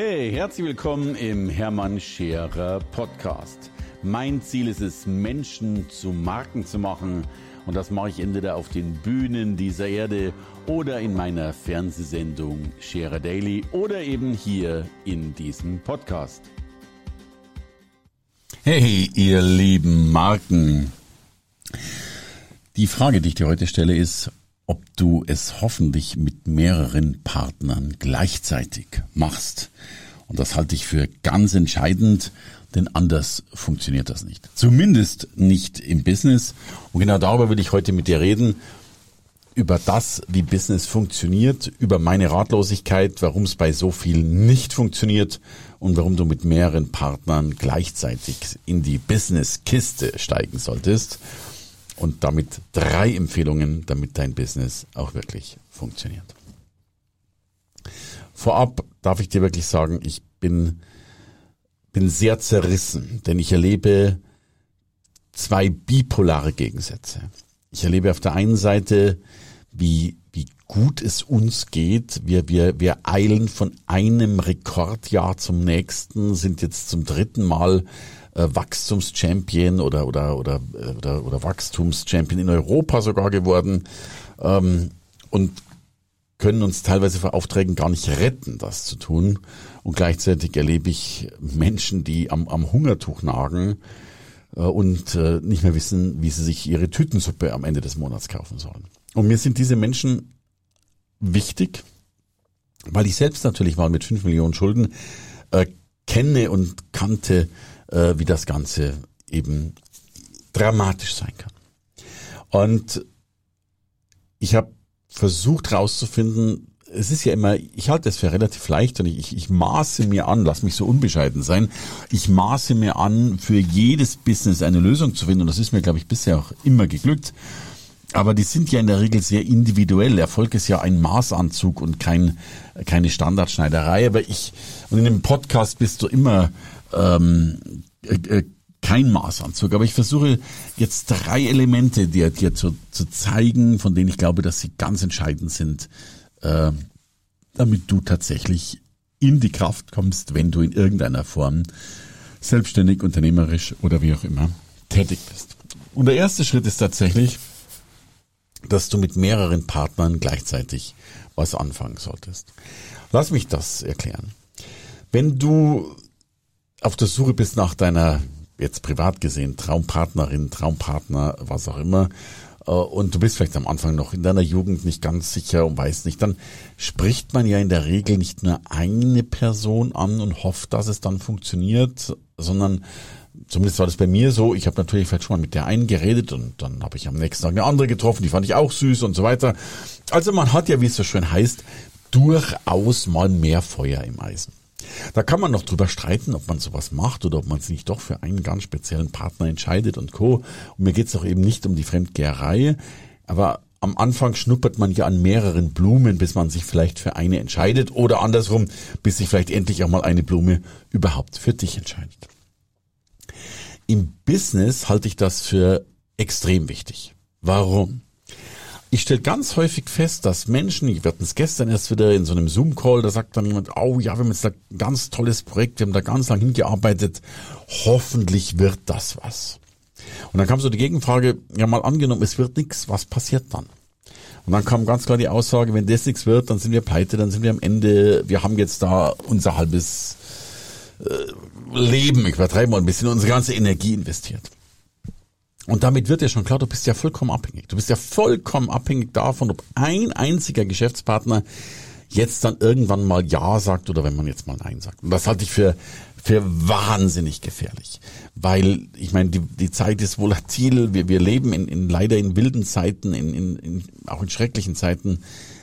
Hey, herzlich willkommen im Hermann Scherer Podcast. Mein Ziel ist es, Menschen zu Marken zu machen. Und das mache ich entweder auf den Bühnen dieser Erde oder in meiner Fernsehsendung Scherer Daily oder eben hier in diesem Podcast. Hey, ihr lieben Marken. Die Frage, die ich dir heute stelle, ist, ob du es hoffentlich mit mehreren Partnern gleichzeitig machst. Und das halte ich für ganz entscheidend, denn anders funktioniert das nicht. Zumindest nicht im Business. Und genau darüber will ich heute mit dir reden. Über das, wie Business funktioniert, über meine Ratlosigkeit, warum es bei so vielen nicht funktioniert und warum du mit mehreren Partnern gleichzeitig in die Business-Kiste steigen solltest und damit drei Empfehlungen, damit dein Business auch wirklich funktioniert. Vorab darf ich dir wirklich sagen, ich bin, bin sehr zerrissen, denn ich erlebe zwei bipolare Gegensätze. Ich erlebe auf der einen Seite, wie, wie gut es uns geht. Wir, wir, wir eilen von einem Rekordjahr zum nächsten, sind jetzt zum dritten Mal äh, Wachstumschampion oder oder oder äh, oder, oder Wachstumschampion in Europa sogar geworden ähm, und können uns teilweise vor Aufträgen gar nicht retten, das zu tun. Und gleichzeitig erlebe ich Menschen, die am, am Hungertuch nagen äh, und äh, nicht mehr wissen, wie sie sich ihre Tütensuppe am Ende des Monats kaufen sollen. Und mir sind diese Menschen wichtig, weil ich selbst natürlich mal mit fünf Millionen Schulden äh, kenne und kannte, äh, wie das Ganze eben dramatisch sein kann. Und ich habe versucht rauszufinden, es ist ja immer, ich halte es für relativ leicht und ich, ich maße mir an, lass mich so unbescheiden sein, ich maße mir an, für jedes Business eine Lösung zu finden und das ist mir, glaube ich, bisher auch immer geglückt. Aber die sind ja in der Regel sehr individuell. Erfolg ist ja ein Maßanzug und kein, keine Standardschneiderei. Aber ich, und in dem Podcast bist du immer ähm, äh, äh, kein Maßanzug. Aber ich versuche jetzt drei Elemente dir, dir zu, zu zeigen, von denen ich glaube, dass sie ganz entscheidend sind, äh, damit du tatsächlich in die Kraft kommst, wenn du in irgendeiner Form selbstständig, unternehmerisch oder wie auch immer tätig bist. Und der erste Schritt ist tatsächlich, dass du mit mehreren Partnern gleichzeitig was anfangen solltest. Lass mich das erklären. Wenn du auf der Suche bist nach deiner, jetzt privat gesehen, Traumpartnerin, Traumpartner, was auch immer, äh, und du bist vielleicht am Anfang noch in deiner Jugend nicht ganz sicher und weißt nicht, dann spricht man ja in der Regel nicht nur eine Person an und hofft, dass es dann funktioniert, sondern zumindest war das bei mir so, ich habe natürlich vielleicht schon mal mit der einen geredet und dann habe ich am nächsten Tag eine andere getroffen, die fand ich auch süß und so weiter. Also man hat ja, wie es so schön heißt, durchaus mal mehr Feuer im Eisen. Da kann man noch drüber streiten, ob man sowas macht oder ob man sich nicht doch für einen ganz speziellen Partner entscheidet und co. Und mir geht's doch eben nicht um die Fremdgeherei, aber am Anfang schnuppert man ja an mehreren Blumen, bis man sich vielleicht für eine entscheidet oder andersrum, bis sich vielleicht endlich auch mal eine Blume überhaupt für dich entscheidet. Im Business halte ich das für extrem wichtig. Warum? Ich stelle ganz häufig fest, dass Menschen, wir hatten es gestern erst wieder in so einem Zoom-Call, da sagt dann jemand, oh ja, wir haben jetzt da ein ganz tolles Projekt, wir haben da ganz lang hingearbeitet, hoffentlich wird das was. Und dann kam so die Gegenfrage, ja mal angenommen, es wird nichts, was passiert dann? Und dann kam ganz klar die Aussage, wenn das nichts wird, dann sind wir pleite, dann sind wir am Ende, wir haben jetzt da unser halbes äh, Leben, ich übertreibe mal ein bisschen, unsere ganze Energie investiert. Und damit wird ja schon klar, du bist ja vollkommen abhängig. Du bist ja vollkommen abhängig davon, ob ein einziger Geschäftspartner jetzt dann irgendwann mal Ja sagt oder wenn man jetzt mal Nein sagt. Und das halte ich für, für wahnsinnig gefährlich. Weil, ich meine, die, die Zeit ist volatil, wir, wir leben in, in leider in wilden Zeiten, in, in, in, auch in schrecklichen Zeiten.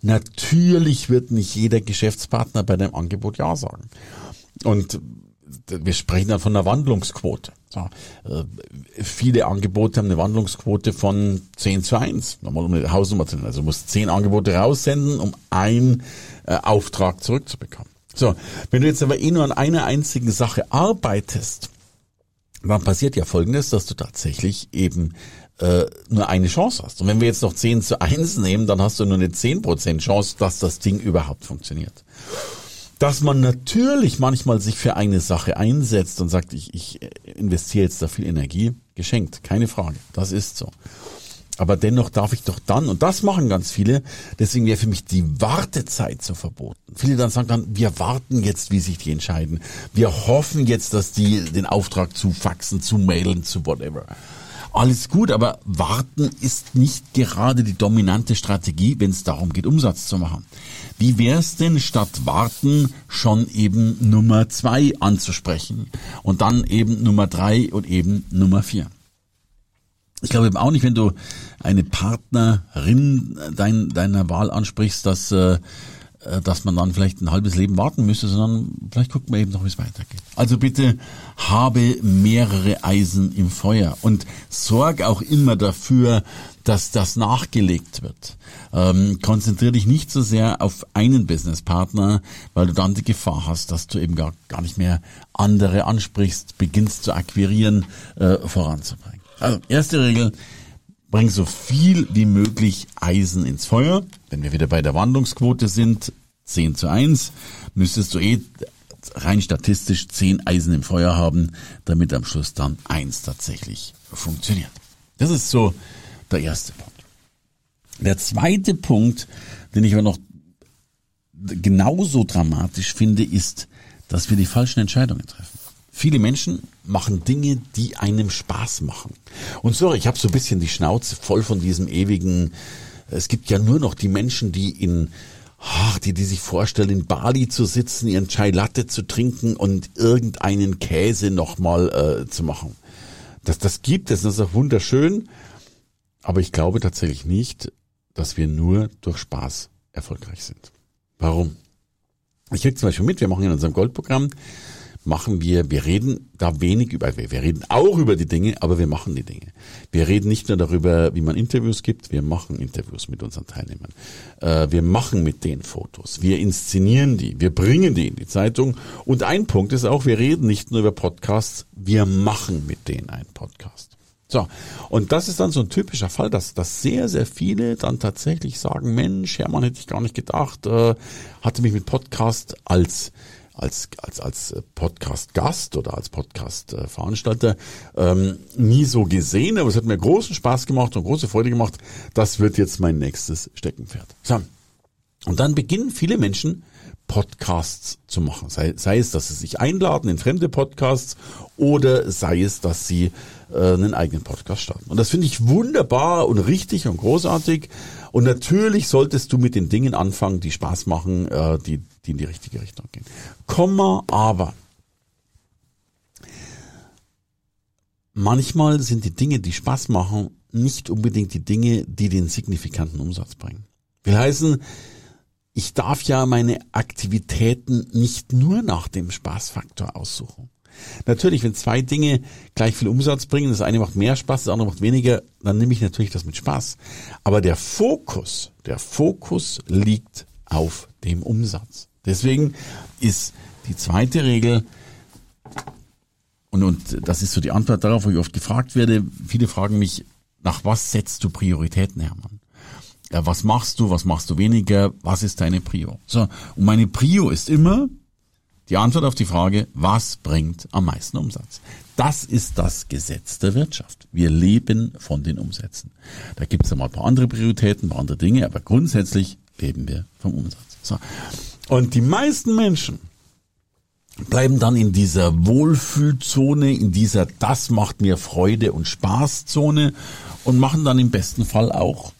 Natürlich wird nicht jeder Geschäftspartner bei dem Angebot Ja sagen. Und wir sprechen dann von einer Wandlungsquote. So, äh, viele Angebote haben eine Wandlungsquote von 10 zu 1, nochmal um eine Hausnummer zu nennen. Also du musst 10 Angebote raussenden, um einen äh, Auftrag zurückzubekommen. So, wenn du jetzt aber eh nur an einer einzigen Sache arbeitest, dann passiert ja folgendes, dass du tatsächlich eben äh, nur eine Chance hast. Und wenn wir jetzt noch 10 zu 1 nehmen, dann hast du nur eine 10% Chance, dass das Ding überhaupt funktioniert. Dass man natürlich manchmal sich für eine Sache einsetzt und sagt, ich, ich investiere jetzt da viel Energie, geschenkt, keine Frage, das ist so. Aber dennoch darf ich doch dann, und das machen ganz viele, deswegen wäre für mich die Wartezeit so verboten. Viele dann sagen dann, wir warten jetzt, wie sich die entscheiden. Wir hoffen jetzt, dass die den Auftrag zu faxen, zu mailen, zu whatever. Alles gut, aber warten ist nicht gerade die dominante Strategie, wenn es darum geht, Umsatz zu machen. Wie wär's denn statt warten schon eben Nummer zwei anzusprechen und dann eben Nummer drei und eben Nummer vier? Ich glaube eben auch nicht, wenn du eine Partnerin dein, deiner Wahl ansprichst, dass, äh, dass man dann vielleicht ein halbes Leben warten müsste, sondern vielleicht guckt man eben noch, wie es weitergeht. Also bitte habe mehrere Eisen im Feuer und sorg auch immer dafür, dass das nachgelegt wird. Ähm, konzentriere dich nicht so sehr auf einen Businesspartner, weil du dann die Gefahr hast, dass du eben gar, gar nicht mehr andere ansprichst, beginnst zu akquirieren, äh, voranzubringen. Also, erste Regel, bring so viel wie möglich Eisen ins Feuer. Wenn wir wieder bei der Wandlungsquote sind, 10 zu 1, müsstest du eh rein statistisch 10 Eisen im Feuer haben, damit am Schluss dann eins tatsächlich funktioniert. Das ist so der erste Punkt. Der zweite Punkt, den ich aber noch genauso dramatisch finde, ist, dass wir die falschen Entscheidungen treffen. Viele Menschen machen Dinge, die einem Spaß machen. Und sorry, ich habe so ein bisschen die Schnauze voll von diesem ewigen, es gibt ja nur noch die Menschen, die in ach, die, die sich vorstellen, in Bali zu sitzen, ihren Chai Latte zu trinken und irgendeinen Käse nochmal äh, zu machen. Das, das gibt es, das ist auch wunderschön. Aber ich glaube tatsächlich nicht, dass wir nur durch Spaß erfolgreich sind. Warum? Ich krieg zum Beispiel mit, wir machen in unserem Goldprogramm machen wir, wir reden da wenig über, wir reden auch über die Dinge, aber wir machen die Dinge. Wir reden nicht nur darüber, wie man Interviews gibt, wir machen Interviews mit unseren Teilnehmern. Äh, wir machen mit denen Fotos, wir inszenieren die, wir bringen die in die Zeitung. Und ein Punkt ist auch, wir reden nicht nur über Podcasts, wir machen mit denen einen Podcast. So, und das ist dann so ein typischer Fall, dass, dass sehr, sehr viele dann tatsächlich sagen, Mensch, Hermann hätte ich gar nicht gedacht, äh, hatte mich mit Podcast als als, als, als Podcast-Gast oder als Podcast-Veranstalter ähm, nie so gesehen, aber es hat mir großen Spaß gemacht und große Freude gemacht. Das wird jetzt mein nächstes Steckenpferd. So. Und dann beginnen viele Menschen Podcasts zu machen. Sei, sei es, dass sie sich einladen in fremde Podcasts oder sei es, dass sie äh, einen eigenen Podcast starten. Und das finde ich wunderbar und richtig und großartig. Und natürlich solltest du mit den Dingen anfangen, die Spaß machen, äh, die, die in die richtige Richtung gehen. Komma, aber. Manchmal sind die Dinge, die Spaß machen, nicht unbedingt die Dinge, die den signifikanten Umsatz bringen. Will heißen, ich darf ja meine Aktivitäten nicht nur nach dem Spaßfaktor aussuchen. Natürlich, wenn zwei Dinge gleich viel Umsatz bringen, das eine macht mehr Spaß, das andere macht weniger, dann nehme ich natürlich das mit Spaß. Aber der Fokus, der Fokus liegt auf dem Umsatz. Deswegen ist die zweite Regel, und, und das ist so die Antwort darauf, wo ich oft gefragt werde, viele fragen mich, nach was setzt du Prioritäten, Hermann? Ja, was machst du, was machst du weniger, was ist deine Prio? So, und meine Prio ist immer, die Antwort auf die Frage, was bringt am meisten Umsatz? Das ist das Gesetz der Wirtschaft. Wir leben von den Umsätzen. Da gibt es ja mal ein paar andere Prioritäten, ein paar andere Dinge, aber grundsätzlich leben wir vom Umsatz. So. Und die meisten Menschen bleiben dann in dieser Wohlfühlzone, in dieser Das macht mir Freude und Spaßzone und machen dann im besten Fall auch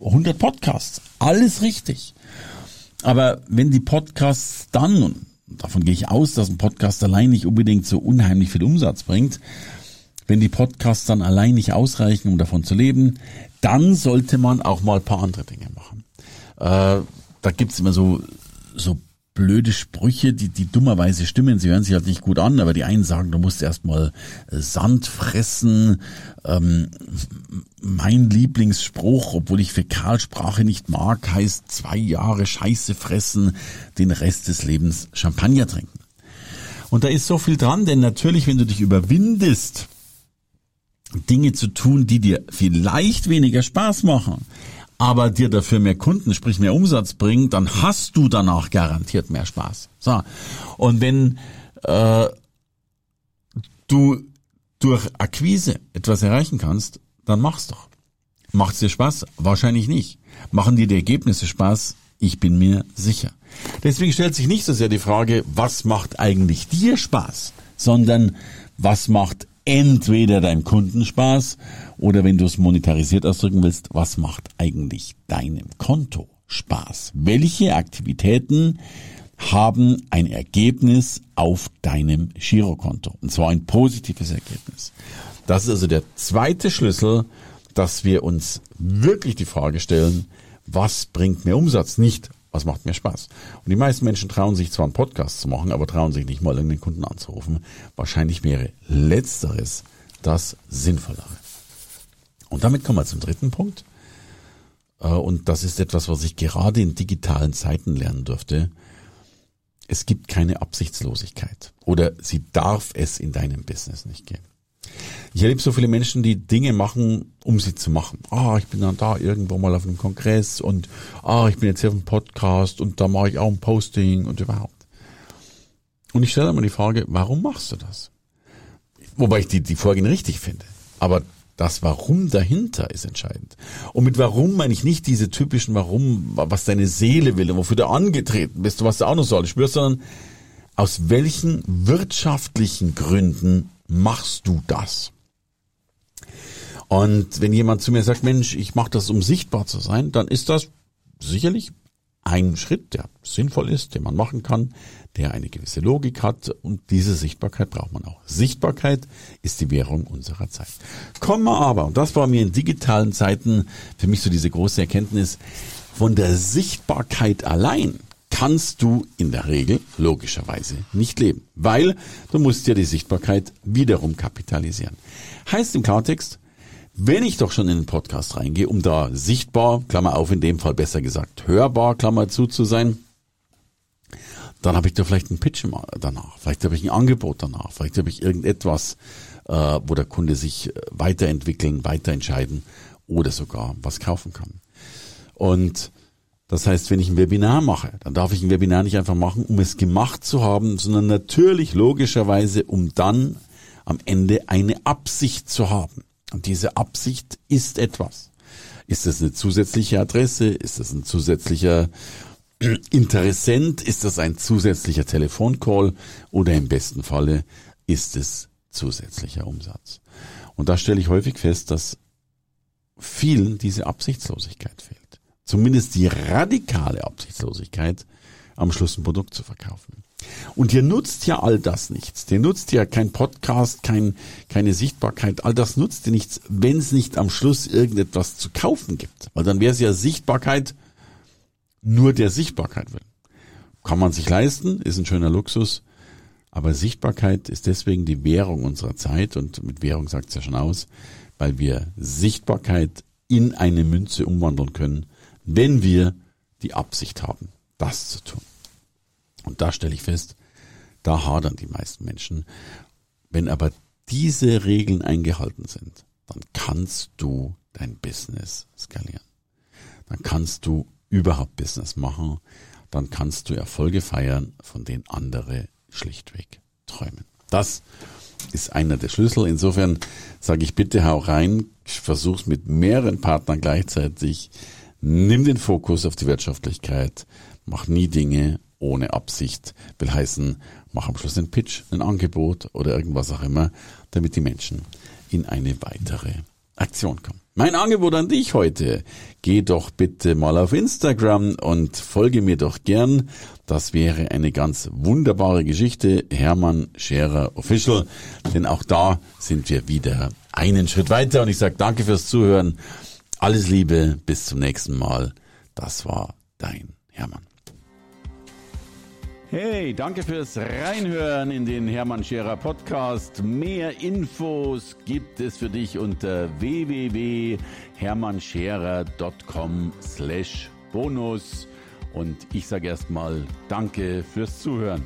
100 Podcasts. Alles richtig. Aber wenn die Podcasts dann, davon gehe ich aus, dass ein Podcast allein nicht unbedingt so unheimlich viel Umsatz bringt. Wenn die Podcasts dann allein nicht ausreichen, um davon zu leben, dann sollte man auch mal ein paar andere Dinge machen. Äh, da gibt's immer so, so blöde Sprüche, die, die dummerweise stimmen. Sie hören sich halt nicht gut an, aber die einen sagen, du musst erstmal äh, Sand fressen. Ähm, mein Lieblingsspruch, obwohl ich Fäkalsprache nicht mag, heißt zwei Jahre Scheiße fressen, den Rest des Lebens Champagner trinken. Und da ist so viel dran, denn natürlich, wenn du dich überwindest, Dinge zu tun, die dir vielleicht weniger Spaß machen, aber dir dafür mehr Kunden, sprich mehr Umsatz bringt, dann hast du danach garantiert mehr Spaß. So. Und wenn äh, du durch Akquise etwas erreichen kannst, dann mach's doch. Macht's dir Spaß? Wahrscheinlich nicht. Machen dir die Ergebnisse Spaß? Ich bin mir sicher. Deswegen stellt sich nicht so sehr die Frage, was macht eigentlich dir Spaß, sondern was macht entweder deinem Kunden Spaß oder wenn du es monetarisiert ausdrücken willst, was macht eigentlich deinem Konto Spaß? Welche Aktivitäten haben ein Ergebnis auf deinem Girokonto. Und zwar ein positives Ergebnis. Das ist also der zweite Schlüssel, dass wir uns wirklich die Frage stellen, was bringt mir Umsatz? Nicht, was macht mir Spaß? Und die meisten Menschen trauen sich zwar einen Podcast zu machen, aber trauen sich nicht mal irgendeinen Kunden anzurufen. Wahrscheinlich wäre letzteres das Sinnvollere. Und damit kommen wir zum dritten Punkt. Äh, und das ist etwas, was ich gerade in digitalen Zeiten lernen durfte es gibt keine Absichtslosigkeit oder sie darf es in deinem Business nicht geben. Ich erlebe so viele Menschen, die Dinge machen, um sie zu machen. Ah, ich bin dann da irgendwo mal auf einem Kongress und ah, ich bin jetzt hier auf einem Podcast und da mache ich auch ein Posting und überhaupt. Und ich stelle immer die Frage, warum machst du das? Wobei ich die, die Folgen richtig finde. Aber das Warum dahinter ist entscheidend. Und mit Warum meine ich nicht diese typischen Warum, was deine Seele will und wofür du angetreten bist, was du auch noch so alles spürst, sondern aus welchen wirtschaftlichen Gründen machst du das? Und wenn jemand zu mir sagt, Mensch, ich mache das, um sichtbar zu sein, dann ist das sicherlich ein Schritt, der sinnvoll ist, den man machen kann, der eine gewisse Logik hat und diese Sichtbarkeit braucht man auch. Sichtbarkeit ist die Währung unserer Zeit. Kommen wir aber, und das war mir in digitalen Zeiten für mich so diese große Erkenntnis, von der Sichtbarkeit allein kannst du in der Regel logischerweise nicht leben, weil du musst ja die Sichtbarkeit wiederum kapitalisieren. Heißt im Klartext, wenn ich doch schon in den Podcast reingehe, um da sichtbar, Klammer auf, in dem Fall besser gesagt, hörbar, Klammer zu zu sein, dann habe ich da vielleicht einen Pitch danach, vielleicht habe ich ein Angebot danach, vielleicht habe ich irgendetwas, äh, wo der Kunde sich äh, weiterentwickeln, weiterentscheiden oder sogar was kaufen kann. Und das heißt, wenn ich ein Webinar mache, dann darf ich ein Webinar nicht einfach machen, um es gemacht zu haben, sondern natürlich logischerweise, um dann am Ende eine Absicht zu haben. Und diese Absicht ist etwas. Ist das eine zusätzliche Adresse? Ist das ein zusätzlicher Interessent? Ist das ein zusätzlicher Telefoncall? Oder im besten Falle ist es zusätzlicher Umsatz? Und da stelle ich häufig fest, dass vielen diese Absichtslosigkeit fehlt. Zumindest die radikale Absichtslosigkeit, am Schluss ein Produkt zu verkaufen. Und dir nutzt ja all das nichts. Dir nutzt ja kein Podcast, kein, keine Sichtbarkeit. All das nutzt dir nichts, wenn es nicht am Schluss irgendetwas zu kaufen gibt. Weil dann wäre es ja Sichtbarkeit nur der Sichtbarkeit willen. Kann man sich leisten, ist ein schöner Luxus. Aber Sichtbarkeit ist deswegen die Währung unserer Zeit und mit Währung sagt es ja schon aus, weil wir Sichtbarkeit in eine Münze umwandeln können, wenn wir die Absicht haben, das zu tun. Und da stelle ich fest, da hadern die meisten Menschen. Wenn aber diese Regeln eingehalten sind, dann kannst du dein Business skalieren. Dann kannst du überhaupt Business machen. Dann kannst du Erfolge feiern, von denen andere schlichtweg träumen. Das ist einer der Schlüssel. Insofern sage ich bitte hau rein, versuch's mit mehreren Partnern gleichzeitig. Nimm den Fokus auf die Wirtschaftlichkeit. Mach nie Dinge ohne Absicht. Will heißen, mach am Schluss einen Pitch, ein Angebot oder irgendwas auch immer, damit die Menschen in eine weitere Aktion kommen. Mein Angebot an dich heute. Geh doch bitte mal auf Instagram und folge mir doch gern. Das wäre eine ganz wunderbare Geschichte. Hermann Scherer Official. Denn auch da sind wir wieder einen Schritt weiter. Und ich sage danke fürs Zuhören. Alles Liebe. Bis zum nächsten Mal. Das war dein Hermann. Hey, danke fürs Reinhören in den Hermann Scherer Podcast. Mehr Infos gibt es für dich unter www.hermannscherer.com slash bonus. Und ich sage erstmal Danke fürs Zuhören.